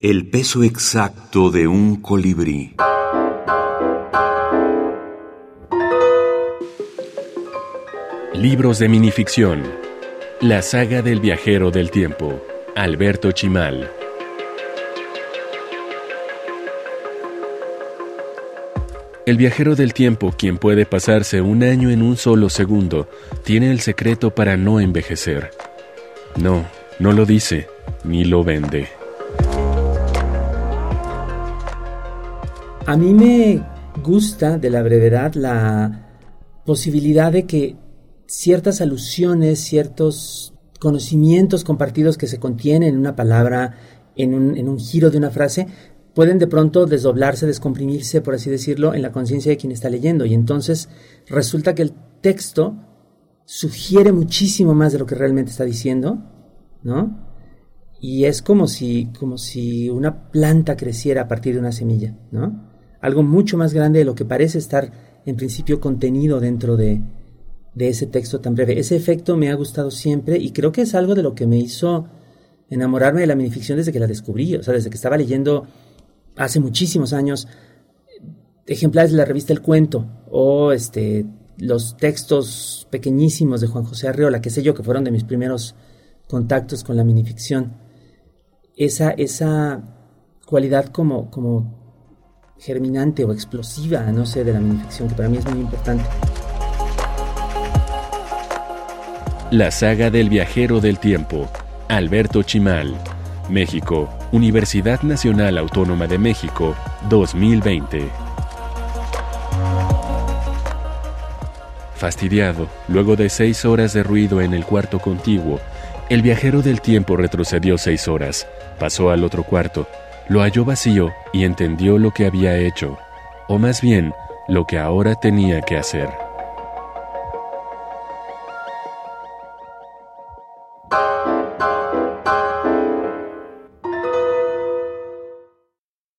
El peso exacto de un colibrí. Libros de minificción. La saga del viajero del tiempo. Alberto Chimal. El viajero del tiempo, quien puede pasarse un año en un solo segundo, tiene el secreto para no envejecer. No, no lo dice, ni lo vende. A mí me gusta de la brevedad la posibilidad de que ciertas alusiones, ciertos conocimientos compartidos que se contienen en una palabra, en un, giro de una frase, pueden de pronto desdoblarse, descomprimirse, por así decirlo, en la conciencia de quien está leyendo. Y entonces resulta que el texto sugiere muchísimo más de lo que realmente está diciendo, ¿no? Y es como si, como si una planta creciera a partir de una semilla, ¿no? Algo mucho más grande de lo que parece estar en principio contenido dentro de, ese texto tan breve. Ese efecto me ha gustado siempre y creo que es algo de lo que me hizo enamorarme de la minificción desde que la descubrí, o sea, desde que estaba leyendo hace muchísimos años ejemplares de la revista El Cuento o este los textos pequeñísimos de Juan José Arreola, que sé yo, que fueron de mis primeros contactos con la minificción. Esa, esa cualidad como, como germinante o explosiva, no sé, de la minificción, que para mí es muy importante. La saga del viajero del tiempo, Alberto Chimal, México, Universidad Nacional Autónoma de México, 2020. Fastidiado, luego de seis horas de ruido en el cuarto contiguo, el viajero del tiempo retrocedió seis horas, pasó al otro cuarto, lo halló vacío y entendió lo que había hecho, o más bien, lo que ahora tenía que hacer.